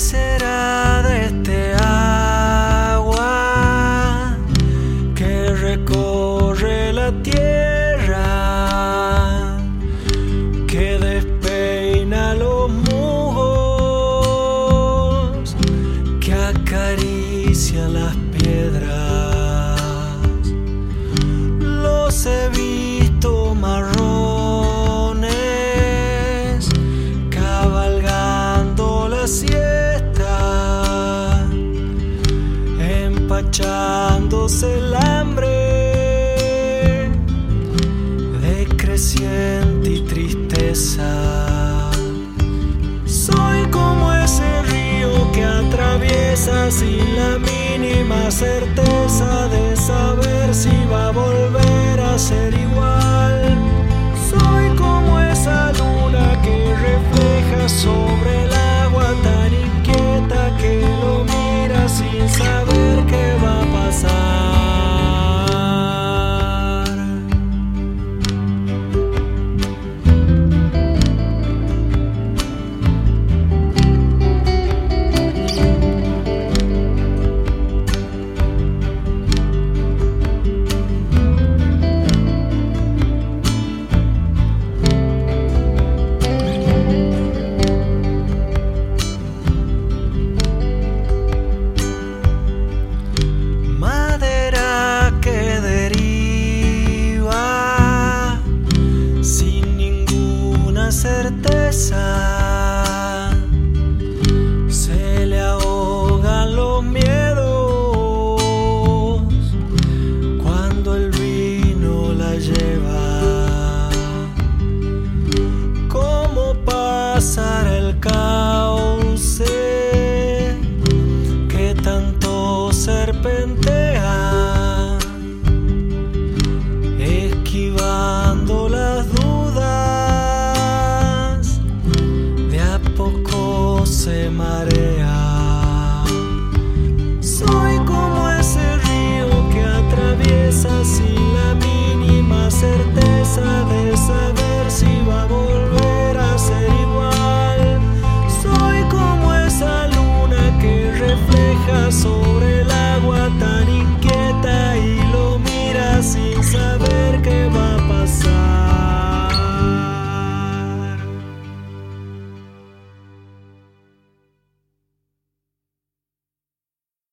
será de este agua que recorre la tierra, que despeina los musgos, que acaricia las piedras? Empachándose el hambre de creciente y tristeza. Soy como ese río que atraviesa sin la mínima certeza